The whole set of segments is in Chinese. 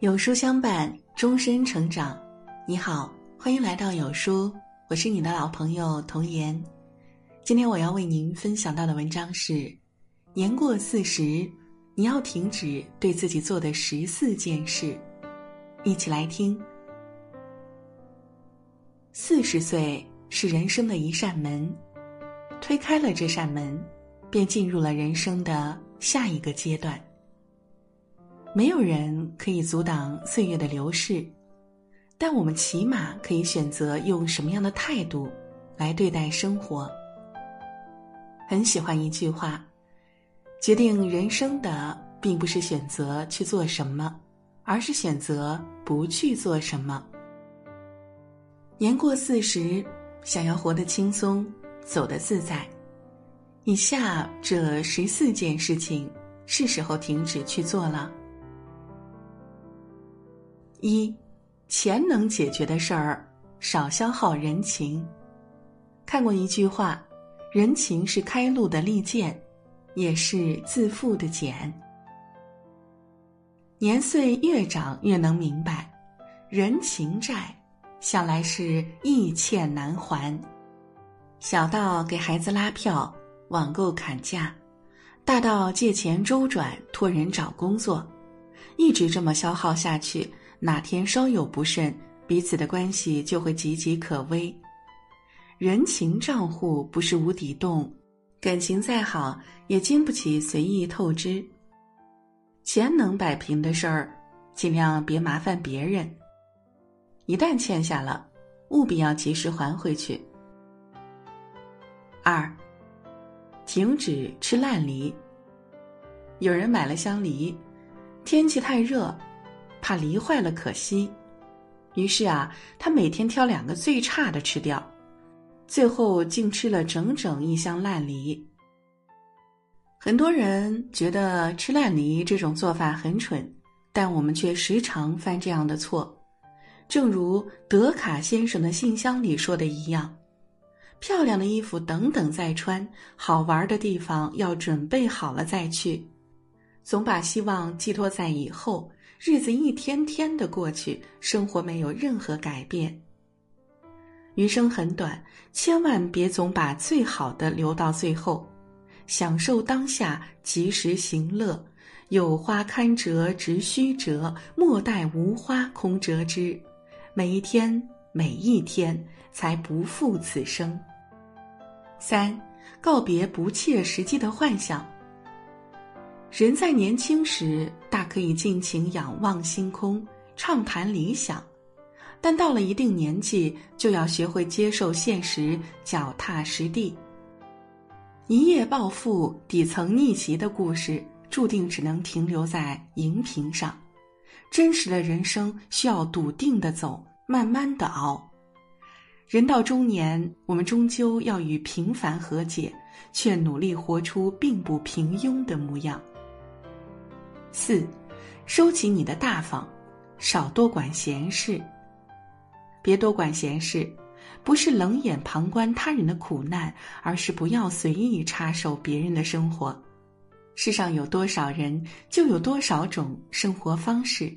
有书相伴，终身成长。你好，欢迎来到有书，我是你的老朋友童言。今天我要为您分享到的文章是：年过四十，你要停止对自己做的十四件事。一起来听。四十岁是人生的一扇门，推开了这扇门，便进入了人生的下一个阶段。没有人可以阻挡岁月的流逝，但我们起码可以选择用什么样的态度来对待生活。很喜欢一句话：决定人生的并不是选择去做什么，而是选择不去做什么。年过四十，想要活得轻松，走得自在，以下这十四件事情是时候停止去做了。一，钱能解决的事儿，少消耗人情。看过一句话，人情是开路的利剑，也是自负的茧。年岁越长，越能明白，人情债，向来是易欠难还。小到给孩子拉票、网购砍价，大到借钱周转、托人找工作，一直这么消耗下去。哪天稍有不慎，彼此的关系就会岌岌可危。人情账户不是无底洞，感情再好也经不起随意透支。钱能摆平的事儿，尽量别麻烦别人。一旦欠下了，务必要及时还回去。二，停止吃烂梨。有人买了箱梨，天气太热。怕梨坏了可惜，于是啊，他每天挑两个最差的吃掉，最后竟吃了整整一箱烂梨。很多人觉得吃烂梨这种做法很蠢，但我们却时常犯这样的错。正如德卡先生的信箱里说的一样：“漂亮的衣服等等再穿，好玩的地方要准备好了再去，总把希望寄托在以后。”日子一天天的过去，生活没有任何改变。余生很短，千万别总把最好的留到最后，享受当下，及时行乐。有花堪折直须折，莫待无花空折枝。每一天，每一天，才不负此生。三，告别不切实际的幻想。人在年轻时，大可以尽情仰望星空，畅谈理想；但到了一定年纪，就要学会接受现实，脚踏实地。一夜暴富、底层逆袭的故事，注定只能停留在荧屏上。真实的人生需要笃定的走，慢慢的熬。人到中年，我们终究要与平凡和解，却努力活出并不平庸的模样。四，收起你的大方，少多管闲事。别多管闲事，不是冷眼旁观他人的苦难，而是不要随意插手别人的生活。世上有多少人，就有多少种生活方式。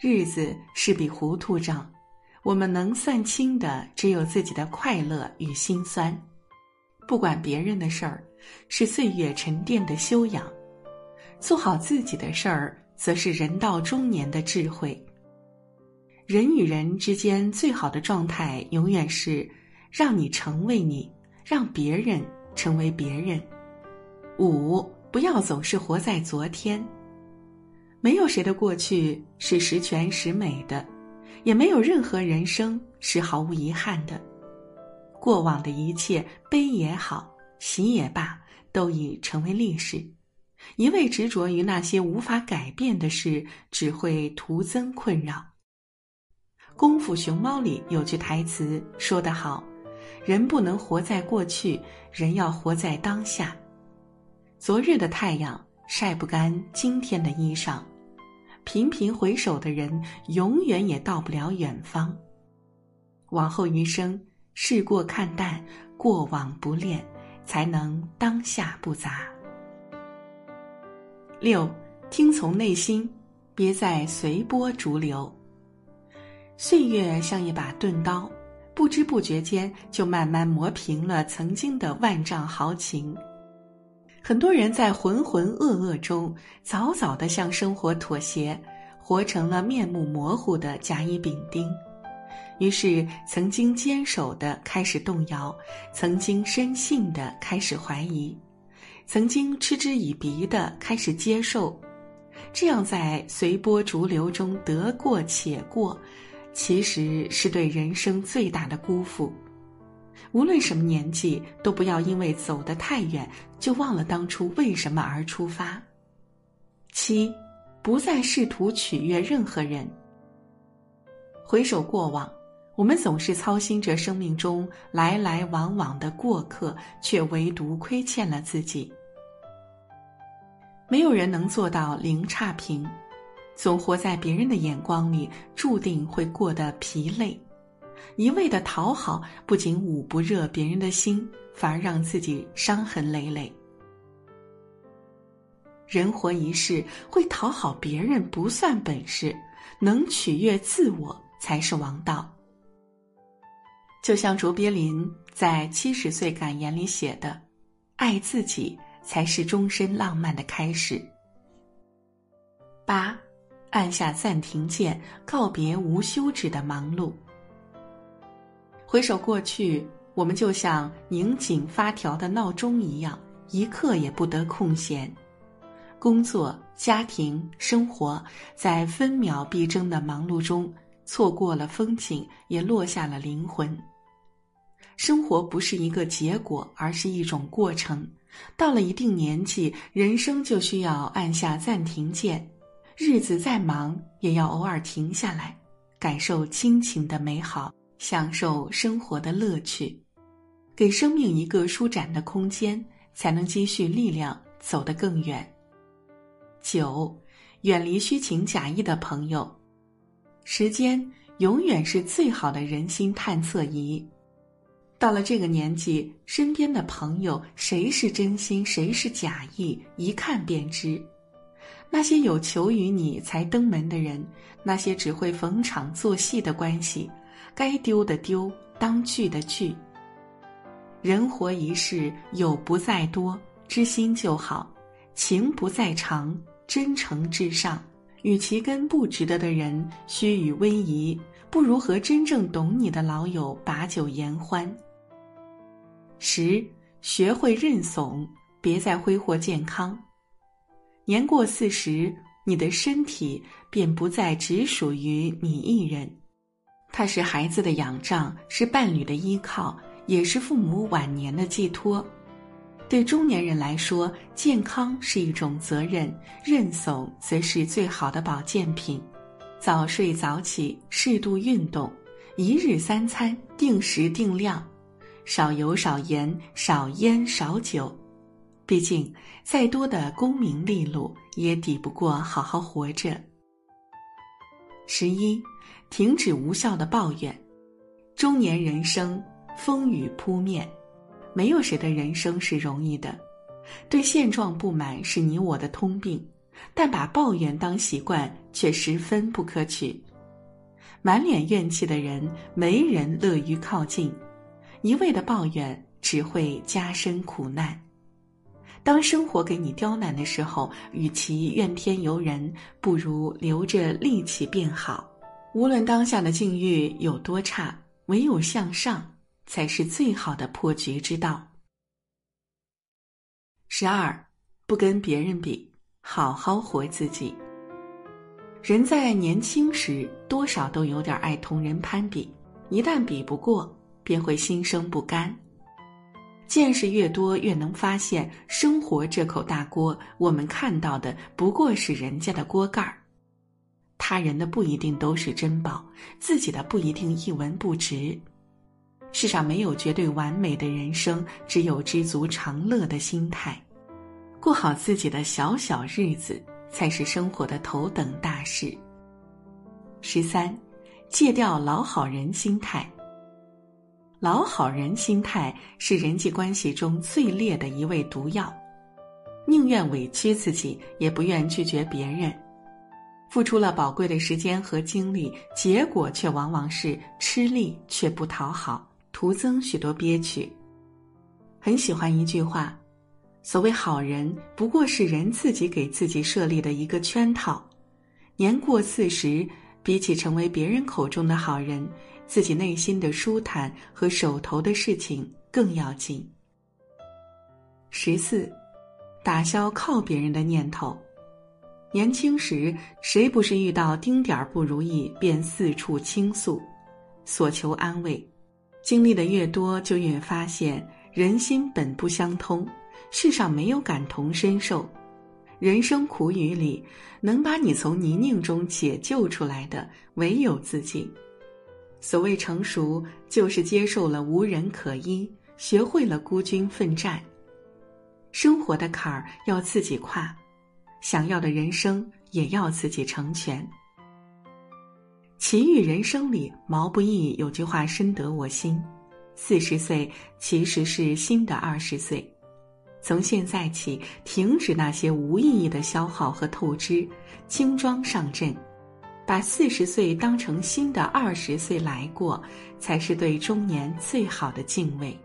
日子是笔糊涂账，我们能算清的只有自己的快乐与心酸。不管别人的事儿，是岁月沉淀的修养。做好自己的事儿，则是人到中年的智慧。人与人之间最好的状态，永远是让你成为你，让别人成为别人。五，不要总是活在昨天。没有谁的过去是十全十美的，也没有任何人生是毫无遗憾的。过往的一切，悲也好，喜也罢，都已成为历史。一味执着于那些无法改变的事，只会徒增困扰。《功夫熊猫》里有句台词说得好：“人不能活在过去，人要活在当下。昨日的太阳晒不干今天的衣裳，频频回首的人，永远也到不了远方。往后余生，事过看淡，过往不恋，才能当下不杂。”六，听从内心，别再随波逐流。岁月像一把钝刀，不知不觉间就慢慢磨平了曾经的万丈豪情。很多人在浑浑噩噩中，早早的向生活妥协，活成了面目模糊的甲乙丙丁。于是，曾经坚守的开始动摇，曾经深信的开始怀疑，曾经嗤之以鼻的开始接受。这样在随波逐流中得过且过，其实是对人生最大的辜负。无论什么年纪，都不要因为走得太远，就忘了当初为什么而出发。七，不再试图取悦任何人。回首过往，我们总是操心着生命中来来往往的过客，却唯独亏欠了自己。没有人能做到零差评，总活在别人的眼光里，注定会过得疲累。一味的讨好，不仅捂不热别人的心，反而让自己伤痕累累。人活一世，会讨好别人不算本事，能取悦自我才是王道。就像卓别林在七十岁感言里写的：“爱自己才是终身浪漫的开始。”八，按下暂停键，告别无休止的忙碌。回首过去，我们就像拧紧发条的闹钟一样，一刻也不得空闲。工作、家庭、生活在分秒必争的忙碌中，错过了风景，也落下了灵魂。生活不是一个结果，而是一种过程。到了一定年纪，人生就需要按下暂停键，日子再忙，也要偶尔停下来，感受亲情的美好。享受生活的乐趣，给生命一个舒展的空间，才能积蓄力量，走得更远。九，远离虚情假意的朋友。时间永远是最好的人心探测仪。到了这个年纪，身边的朋友谁是真心，谁是假意，一看便知。那些有求于你才登门的人，那些只会逢场作戏的关系。该丢的丢，当聚的聚。人活一世，友不在多，知心就好；情不在长，真诚至上。与其跟不值得的人虚与委蛇，不如和真正懂你的老友把酒言欢。十，学会认怂，别再挥霍健康。年过四十，你的身体便不再只属于你一人。它是孩子的仰仗，是伴侣的依靠，也是父母晚年的寄托。对中年人来说，健康是一种责任，认怂则是最好的保健品。早睡早起，适度运动，一日三餐定时定量，少油少盐，少烟少酒。毕竟，再多的功名利禄，也抵不过好好活着。十一。停止无效的抱怨，中年人生风雨扑面，没有谁的人生是容易的。对现状不满是你我的通病，但把抱怨当习惯却十分不可取。满脸怨气的人，没人乐于靠近；一味的抱怨只会加深苦难。当生活给你刁难的时候，与其怨天尤人，不如留着力气变好。无论当下的境遇有多差，唯有向上才是最好的破局之道。十二，不跟别人比，好好活自己。人在年轻时多少都有点爱同人攀比，一旦比不过，便会心生不甘。见识越多，越能发现，生活这口大锅，我们看到的不过是人家的锅盖儿。他人的不一定都是珍宝，自己的不一定一文不值。世上没有绝对完美的人生，只有知足常乐的心态。过好自己的小小日子，才是生活的头等大事。十三，戒掉老好人心态。老好人心态是人际关系中最烈的一味毒药，宁愿委屈自己，也不愿拒绝别人。付出了宝贵的时间和精力，结果却往往是吃力却不讨好，徒增许多憋屈。很喜欢一句话：“所谓好人，不过是人自己给自己设立的一个圈套。”年过四十，比起成为别人口中的好人，自己内心的舒坦和手头的事情更要紧。十四，打消靠别人的念头。年轻时，谁不是遇到丁点儿不如意便四处倾诉，所求安慰？经历的越多，就越发现人心本不相通，世上没有感同身受。人生苦雨里，能把你从泥泞中解救出来的，唯有自己。所谓成熟，就是接受了无人可依，学会了孤军奋战。生活的坎儿要自己跨，想要的人生也要自己成全。奇遇人生里，毛不易有句话深得我心：四十岁其实是新的二十岁。从现在起，停止那些无意义的消耗和透支，轻装上阵，把四十岁当成新的二十岁来过，才是对中年最好的敬畏。